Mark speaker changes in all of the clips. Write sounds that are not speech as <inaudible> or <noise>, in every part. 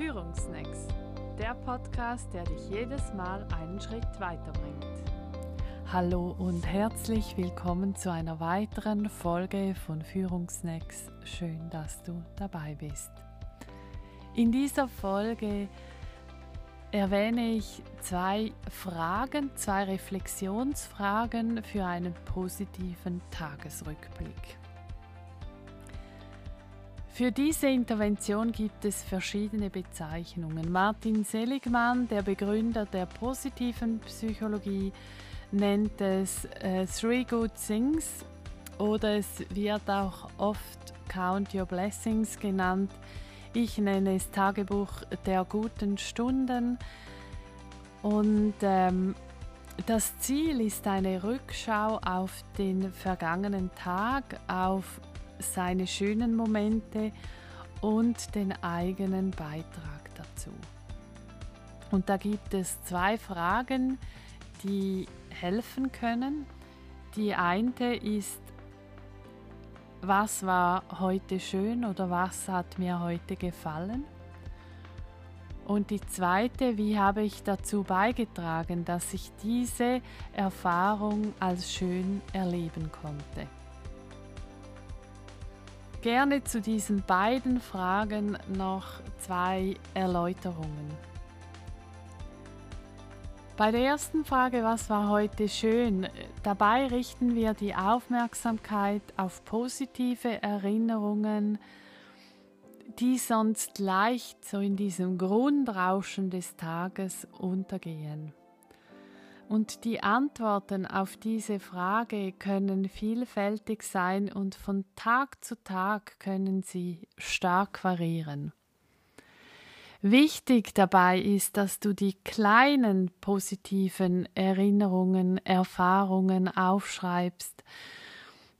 Speaker 1: Führungsnacks, der Podcast, der dich jedes Mal einen Schritt weiterbringt. Hallo und herzlich willkommen zu einer weiteren Folge von Führungsnacks. Schön, dass du dabei bist. In dieser Folge erwähne ich zwei Fragen, zwei Reflexionsfragen für einen positiven Tagesrückblick. Für diese Intervention gibt es verschiedene Bezeichnungen. Martin Seligmann, der Begründer der positiven Psychologie, nennt es äh, Three Good Things oder es wird auch oft Count Your Blessings genannt. Ich nenne es Tagebuch der guten Stunden. Und ähm, das Ziel ist eine Rückschau auf den vergangenen Tag, auf seine schönen Momente und den eigenen Beitrag dazu. Und da gibt es zwei Fragen, die helfen können. Die eine ist, was war heute schön oder was hat mir heute gefallen? Und die zweite, wie habe ich dazu beigetragen, dass ich diese Erfahrung als schön erleben konnte? Gerne zu diesen beiden Fragen noch zwei Erläuterungen. Bei der ersten Frage, was war heute schön? Dabei richten wir die Aufmerksamkeit auf positive Erinnerungen, die sonst leicht so in diesem Grundrauschen des Tages untergehen. Und die Antworten auf diese Frage können vielfältig sein und von Tag zu Tag können sie stark variieren. Wichtig dabei ist, dass du die kleinen positiven Erinnerungen, Erfahrungen aufschreibst.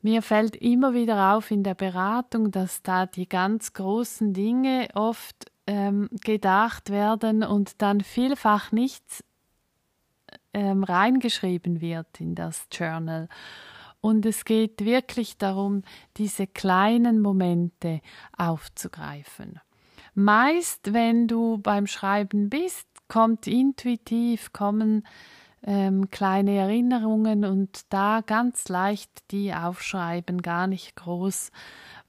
Speaker 1: Mir fällt immer wieder auf in der Beratung, dass da die ganz großen Dinge oft ähm, gedacht werden und dann vielfach nichts ähm, reingeschrieben wird in das Journal. Und es geht wirklich darum, diese kleinen Momente aufzugreifen. Meist, wenn du beim Schreiben bist, kommt intuitiv, kommen ähm, kleine Erinnerungen und da ganz leicht die aufschreiben, gar nicht groß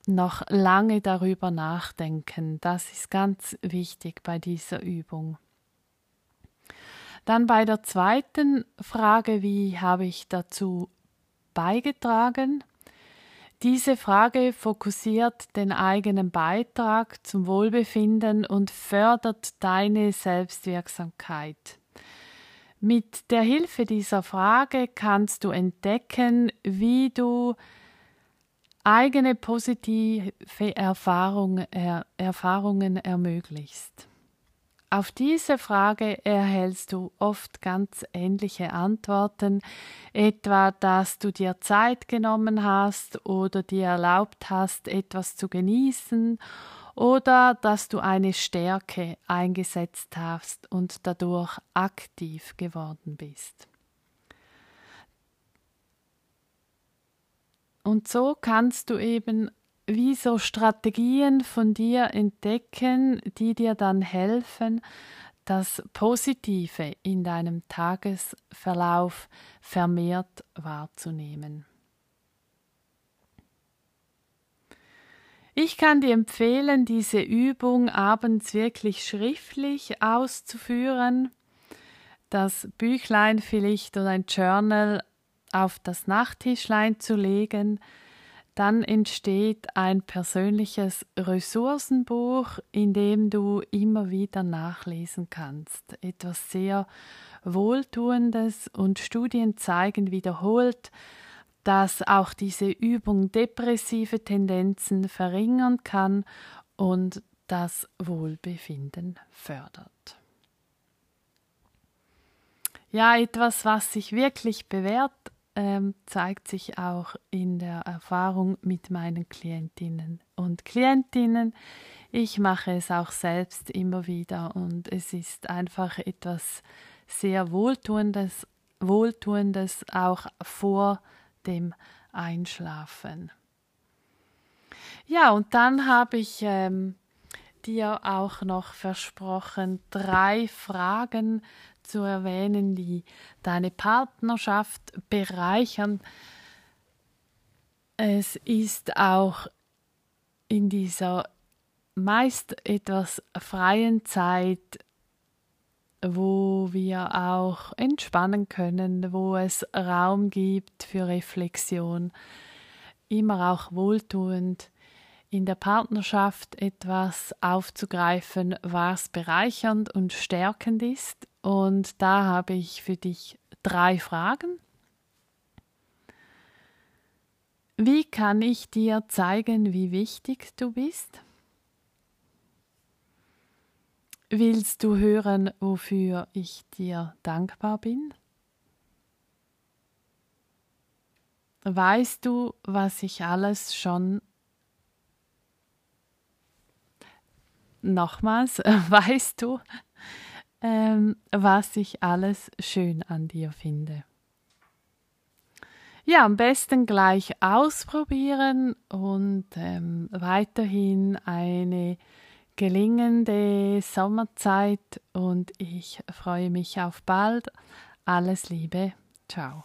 Speaker 1: noch lange darüber nachdenken. Das ist ganz wichtig bei dieser Übung. Dann bei der zweiten Frage, wie habe ich dazu beigetragen? Diese Frage fokussiert den eigenen Beitrag zum Wohlbefinden und fördert deine Selbstwirksamkeit. Mit der Hilfe dieser Frage kannst du entdecken, wie du eigene positive Erfahrung, er, Erfahrungen ermöglichst. Auf diese Frage erhältst du oft ganz ähnliche Antworten, etwa, dass du dir Zeit genommen hast oder dir erlaubt hast, etwas zu genießen oder dass du eine Stärke eingesetzt hast und dadurch aktiv geworden bist. Und so kannst du eben wie so Strategien von dir entdecken, die dir dann helfen, das Positive in deinem Tagesverlauf vermehrt wahrzunehmen. Ich kann dir empfehlen, diese Übung abends wirklich schriftlich auszuführen, das Büchlein vielleicht oder ein Journal auf das Nachttischlein zu legen, dann entsteht ein persönliches Ressourcenbuch, in dem du immer wieder nachlesen kannst. Etwas sehr Wohltuendes und Studien zeigen wiederholt, dass auch diese Übung depressive Tendenzen verringern kann und das Wohlbefinden fördert. Ja, etwas, was sich wirklich bewährt ähm, zeigt sich auch in der Erfahrung mit meinen Klientinnen und Klientinnen. Ich mache es auch selbst immer wieder und es ist einfach etwas sehr Wohltuendes, Wohltuendes auch vor dem Einschlafen. Ja, und dann habe ich ähm, dir auch noch versprochen, drei Fragen zu erwähnen, die deine Partnerschaft bereichern. Es ist auch in dieser meist etwas freien Zeit, wo wir auch entspannen können, wo es Raum gibt für Reflexion, immer auch wohltuend in der Partnerschaft etwas aufzugreifen, was bereichernd und stärkend ist. Und da habe ich für dich drei Fragen. Wie kann ich dir zeigen, wie wichtig du bist? Willst du hören, wofür ich dir dankbar bin? Weißt du, was ich alles schon nochmals, <laughs> weißt du, ähm, was ich alles schön an dir finde? Ja, am besten gleich ausprobieren und ähm, weiterhin eine gelingende Sommerzeit und ich freue mich auf bald. Alles Liebe. Ciao.